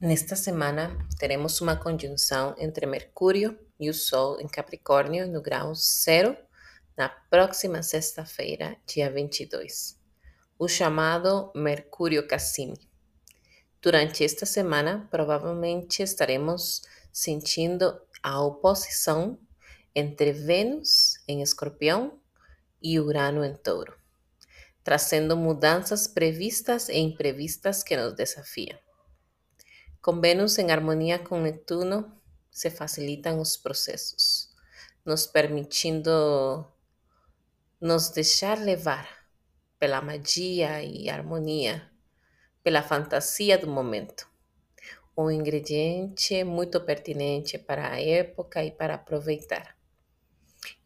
Nesta semana, teremos uma conjunção entre Mercúrio e o Sol em Capricórnio no grau zero na próxima sexta-feira, dia 22, o chamado Mercúrio Cassini. Durante esta semana, provavelmente estaremos sentindo a oposição entre Vênus em Escorpião e Urano em Touro, trazendo mudanças previstas e imprevistas que nos desafiam. Com Vênus em harmonia com Netuno, se facilitam os processos, nos permitindo nos deixar levar pela magia e harmonia, pela fantasia do momento. Um ingrediente muito pertinente para a época e para aproveitar.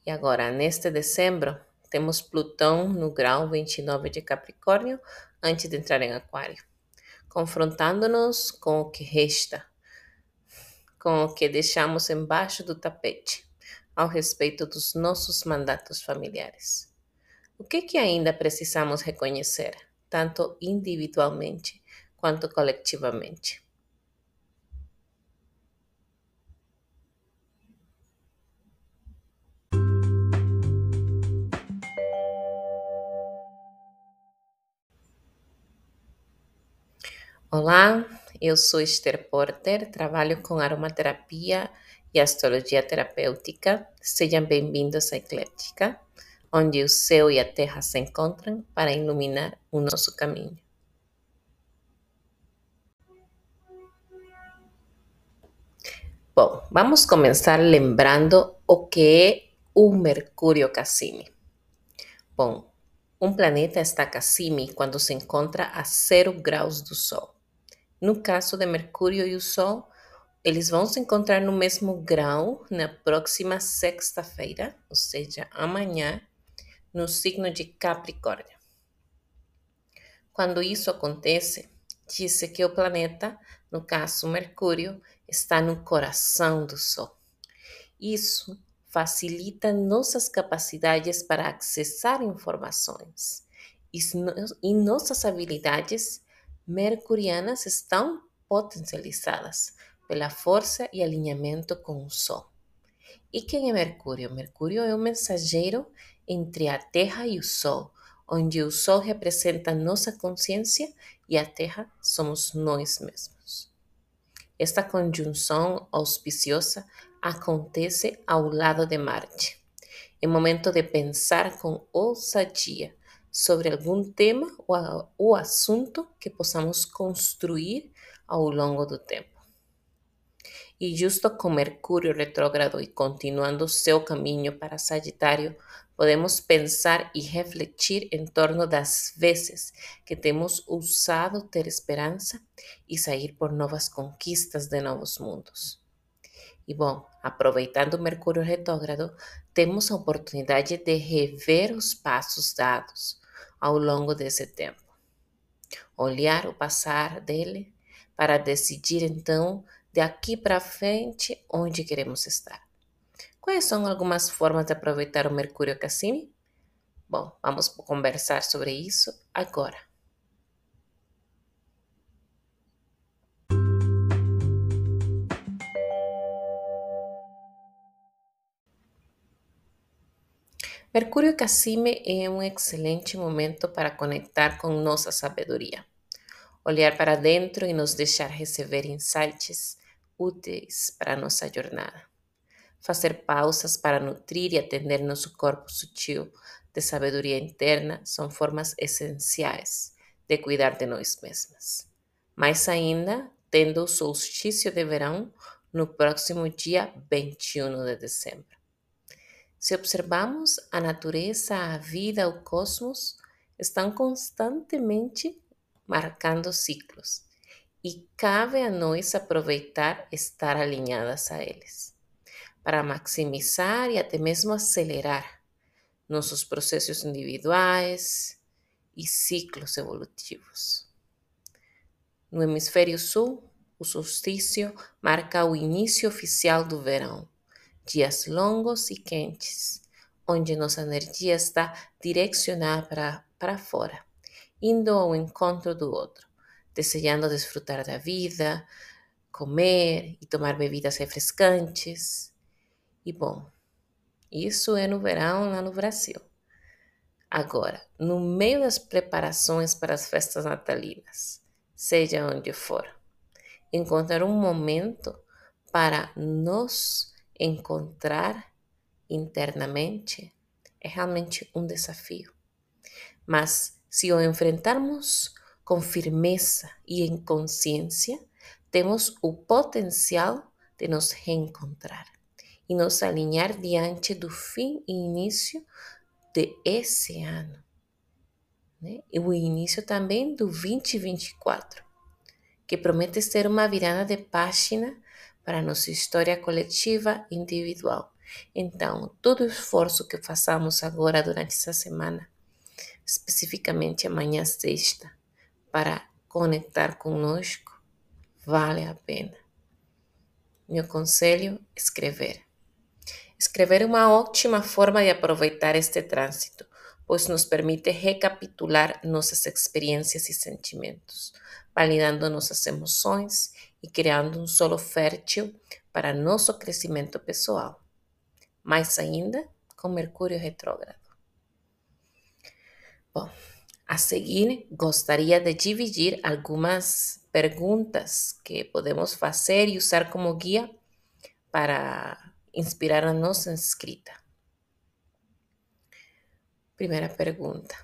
E agora, neste dezembro, temos Plutão no grau 29 de Capricórnio antes de entrar em Aquário confrontando-nos com o que resta, com o que deixamos embaixo do tapete, ao respeito dos nossos mandatos familiares. O que, que ainda precisamos reconhecer, tanto individualmente quanto coletivamente? Olá, eu sou Esther Porter, trabalho com aromaterapia e astrologia terapêutica. Sejam bem-vindos à Eclética, onde o céu e a terra se encontram para iluminar o nosso caminho. Bom, vamos começar lembrando o que é o Mercúrio Cassini. Bom, um planeta está Cassini quando se encontra a zero graus do Sol. No caso de Mercúrio e o Sol, eles vão se encontrar no mesmo grau na próxima sexta-feira, ou seja, amanhã, no signo de Capricórnio. Quando isso acontece, diz que o planeta, no caso Mercúrio, está no coração do Sol. Isso facilita nossas capacidades para acessar informações e nossas habilidades mercurianas estão potencializadas pela força e alinhamento com o Sol. E quem é Mercúrio? Mercúrio é o mensageiro entre a Terra e o Sol, onde o Sol representa nossa consciência e a Terra somos nós mesmos. Esta conjunção auspiciosa acontece ao lado de Marte. É momento de pensar com ousadia sobre algum tema ou, ou assunto que possamos construir ao longo do tempo. E justo com Mercúrio retrógrado e continuando seu caminho para Sagitário, podemos pensar e refletir em torno das vezes que temos usado ter esperança e sair por novas conquistas de novos mundos. E bom, aproveitando Mercúrio retrógrado, temos a oportunidade de rever os passos dados, ao longo desse tempo. Olhar o passar dele para decidir então de aqui para frente onde queremos estar. Quais são algumas formas de aproveitar o Mercúrio Cassini? Bom, vamos conversar sobre isso agora. Mercúrio Cassime é um excelente momento para conectar com nossa sabedoria, olhar para dentro e nos deixar receber insights úteis para nossa jornada. Fazer pausas para nutrir e atender nosso corpo sutil de sabedoria interna são formas essenciais de cuidar de nós mesmas. Mais ainda, tendo o solstício de verão no próximo dia 21 de dezembro. Se observamos a natureza, a vida, o cosmos, estão constantemente marcando ciclos e cabe a nós aproveitar estar alinhadas a eles, para maximizar e até mesmo acelerar nossos processos individuais e ciclos evolutivos. No hemisfério sul, o solstício marca o início oficial do verão dias longos e quentes, onde nossa energia está direcionada para, para fora, indo ao encontro do outro, desejando desfrutar da vida, comer e tomar bebidas refrescantes. E bom, isso é no verão lá no Brasil. Agora, no meio das preparações para as festas natalinas, seja onde for, encontrar um momento para nos encontrar internamente é realmente um desafio. Mas se o enfrentarmos com firmeza e em consciência, temos o potencial de nos reencontrar e nos alinhar diante do fim e início de esse ano. Né? E o início também do 2024, que promete ser uma virada de página para a nossa história coletiva e individual. Então, todo o esforço que façamos agora durante essa semana, especificamente amanhã sexta, para conectar conosco, vale a pena. Meu conselho: escrever. Escrever é uma ótima forma de aproveitar este trânsito, pois nos permite recapitular nossas experiências e sentimentos, validando nossas emoções e criando um solo fértil para nosso crescimento pessoal. Mais ainda, com Mercúrio retrógrado. Bom, a seguir, gostaria de dividir algumas perguntas que podemos fazer e usar como guia para inspirar a nossa escrita. Primeira pergunta: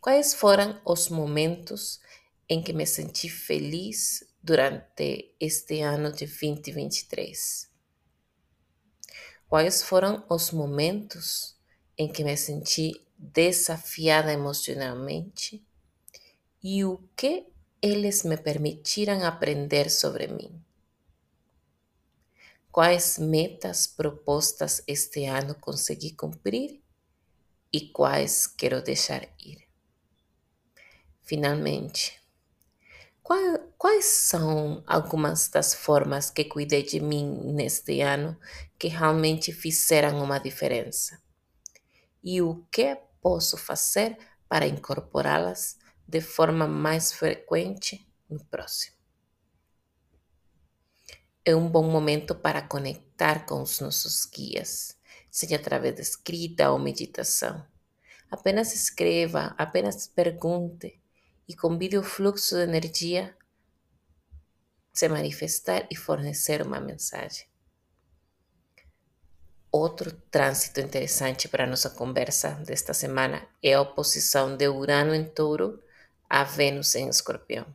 Quais foram os momentos em que me senti feliz durante este ano de 2023? Quais foram os momentos em que me senti desafiada emocionalmente e o que eles me permitiram aprender sobre mim? quais metas propostas este ano consegui cumprir e quais quero deixar ir. Finalmente, quais são algumas das formas que cuidei de mim neste ano que realmente fizeram uma diferença? E o que posso fazer para incorporá-las de forma mais frequente no próximo? é um bom momento para conectar com os nossos guias, seja através de escrita ou meditação. Apenas escreva, apenas pergunte e convide o fluxo de energia se manifestar e fornecer uma mensagem. Outro trânsito interessante para nossa conversa desta semana é a oposição de Urano em Touro a Vênus em Escorpião.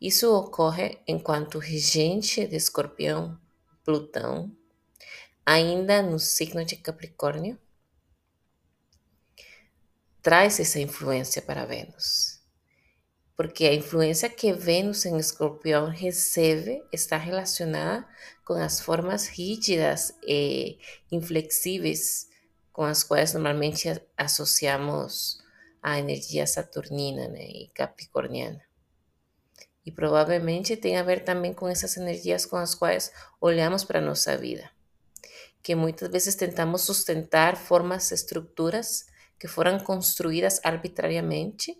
Isso ocorre enquanto regente de Escorpião, Plutão, ainda no signo de Capricórnio, traz essa influência para Vênus. Porque a influência que Vênus em Escorpião recebe está relacionada com as formas rígidas e inflexíveis com as quais normalmente associamos a energia saturnina né, e capricorniana. E provavelmente tem a ver também com essas energias com as quais olhamos para a nossa vida. Que muitas vezes tentamos sustentar formas, estruturas que foram construídas arbitrariamente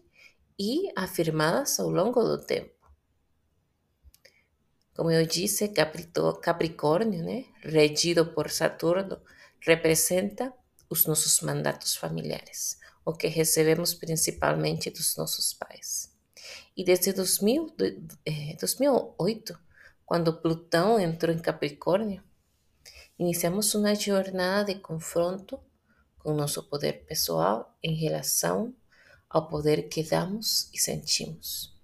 e afirmadas ao longo do tempo. Como eu disse, Capricórnio, né, regido por Saturno, representa os nossos mandatos familiares, o que recebemos principalmente dos nossos pais. E desde 2000, eh, 2008, quando Plutão entrou em Capricórnio, iniciamos uma jornada de confronto com nosso poder pessoal em relação ao poder que damos e sentimos.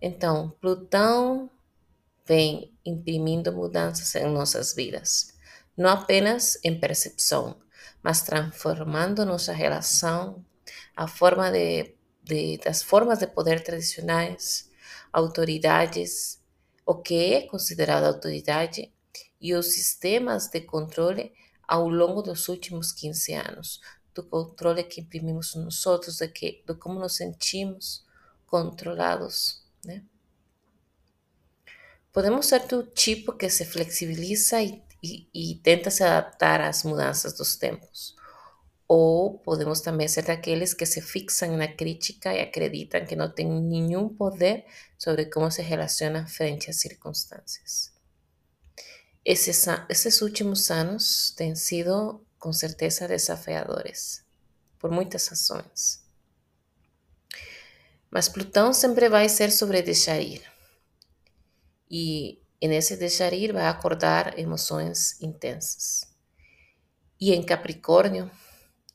Então, Plutão vem imprimindo mudanças em nossas vidas, não apenas em percepção, mas transformando nossa relação, a forma de de, das formas de poder tradicionais, autoridades, o que é considerado autoridade e os sistemas de controle ao longo dos últimos 15 anos, do controle que imprimimos nós outros, de, que, de como nos sentimos controlados, né? Podemos ser do tipo que se flexibiliza e, e, e tenta se adaptar às mudanças dos tempos, ou podemos também ser daqueles que se fixam na crítica e acreditam que não têm nenhum poder sobre como se relacionam frente às circunstâncias. Esses, esses últimos anos têm sido, com certeza, desafiadores, por muitas razões. Mas Plutão sempre vai ser sobre deixar ir. E nesse deixar ir vai acordar emoções intensas. E em Capricórnio,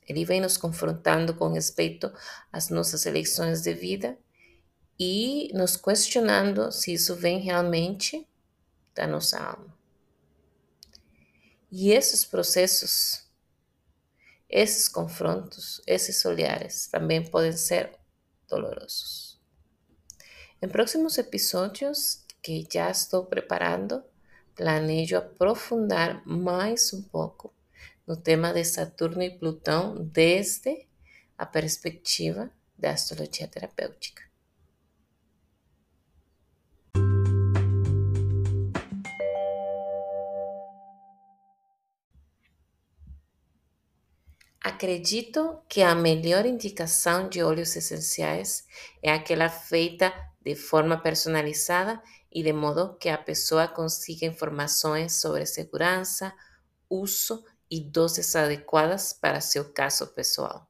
ele vem nos confrontando com respeito às nossas eleições de vida e nos questionando se isso vem realmente da nossa alma. E esses processos, esses confrontos, esses olhares também podem ser dolorosos. Em próximos episódios que já estou preparando, planejo aprofundar mais um pouco no tema de Saturno e Plutão desde a perspectiva da astrologia terapêutica. Acredito que a melhor indicação de óleos essenciais é aquela feita de forma personalizada e de modo que a pessoa consiga informações sobre segurança, uso e doses adequadas para seu caso pessoal.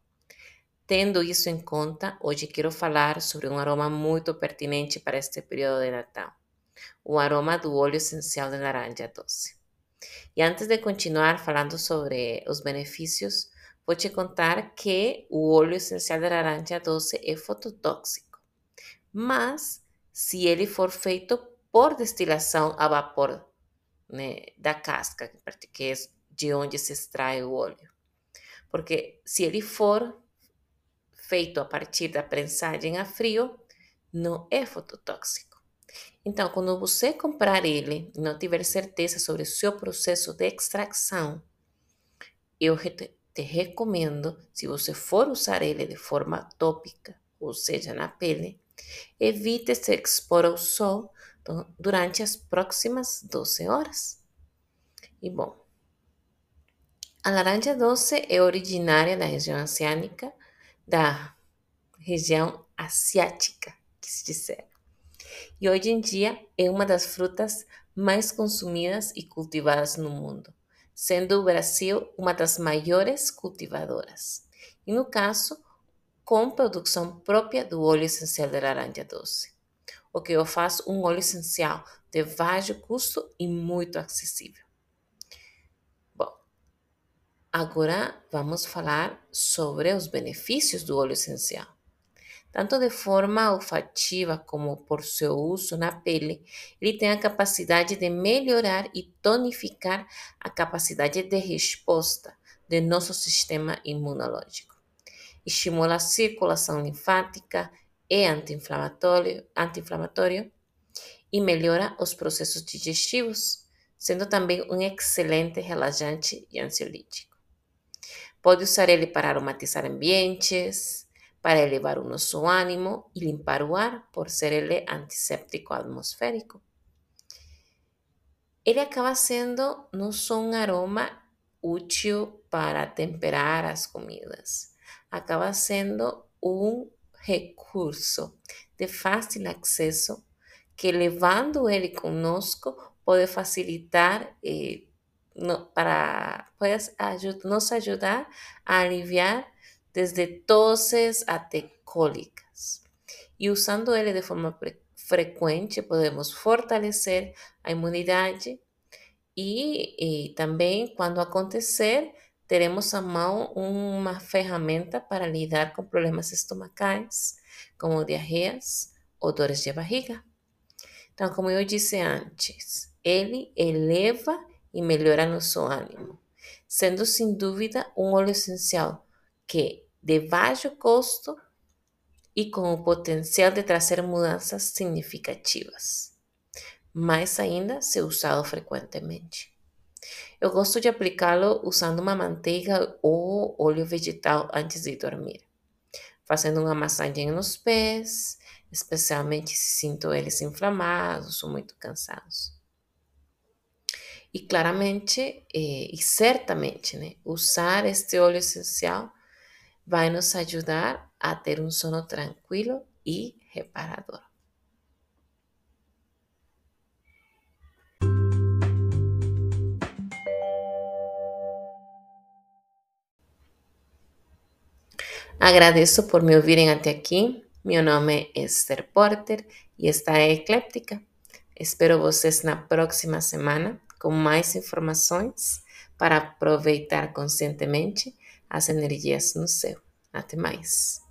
Tendo isso em conta, hoje quero falar sobre um aroma muito pertinente para este período de Natal, o aroma do óleo essencial de laranja doce. E antes de continuar falando sobre os benefícios, vou te contar que o óleo essencial de laranja doce é fototóxico, mas se ele for feito por destilação a vapor né, da casca, que é de onde se extrai o óleo. Porque se ele for feito a partir da prensagem a frio, não é fototóxico. Então, quando você comprar ele e não tiver certeza sobre o seu processo de extração, eu te recomendo, se você for usar ele de forma tópica, ou seja, na pele, evite se expor ao sol durante as próximas 12 horas. E bom, a laranja doce é originária da região oceânica, da região asiática, quis dizer. E hoje em dia é uma das frutas mais consumidas e cultivadas no mundo, sendo o Brasil uma das maiores cultivadoras. E no caso, com produção própria do óleo essencial de laranja doce, o que o faz um óleo essencial de baixo custo e muito acessível. Agora vamos falar sobre os benefícios do óleo essencial. Tanto de forma olfativa como por seu uso na pele, ele tem a capacidade de melhorar e tonificar a capacidade de resposta do nosso sistema imunológico. Estimula a circulação linfática, é anti-inflamatório, anti-inflamatório e melhora os processos digestivos, sendo também um excelente relaxante e ansiolítico. Pode usar ele para aromatizar ambientes, para elevar o nosso ânimo e limpar o ar, por ser ele antisséptico atmosférico. Ele acaba sendo não só um aroma útil para temperar as comidas, acaba sendo um recurso de fácil acesso que, levando ele conosco, pode facilitar eh, no, para pues, ayud nos ayudar a aliviar desde toses até cólicas. E usando ele de forma frequente, podemos fortalecer a imunidade e, e também, quando acontecer, teremos à mão uma ferramenta para lidar com problemas estomacais, como diarreias ou dores de barriga. Então, como eu disse antes, ele eleva e melhora nosso ânimo, sendo sem dúvida um óleo essencial que, de baixo custo e com o potencial de trazer mudanças significativas, mais ainda se usado frequentemente. Eu gosto de aplicá-lo usando uma manteiga ou óleo vegetal antes de dormir, fazendo uma massagem nos pés, especialmente se sinto eles inflamados ou muito cansados. E claramente eh, e certamente, né, usar este óleo essencial vai nos ajudar a ter um sono tranquilo e reparador. Agradeço por me ouvirem até aqui. Meu nome é Esther Porter e esta é Ecléptica. Espero vocês na próxima semana com mais informações para aproveitar conscientemente as energias no céu. Até mais!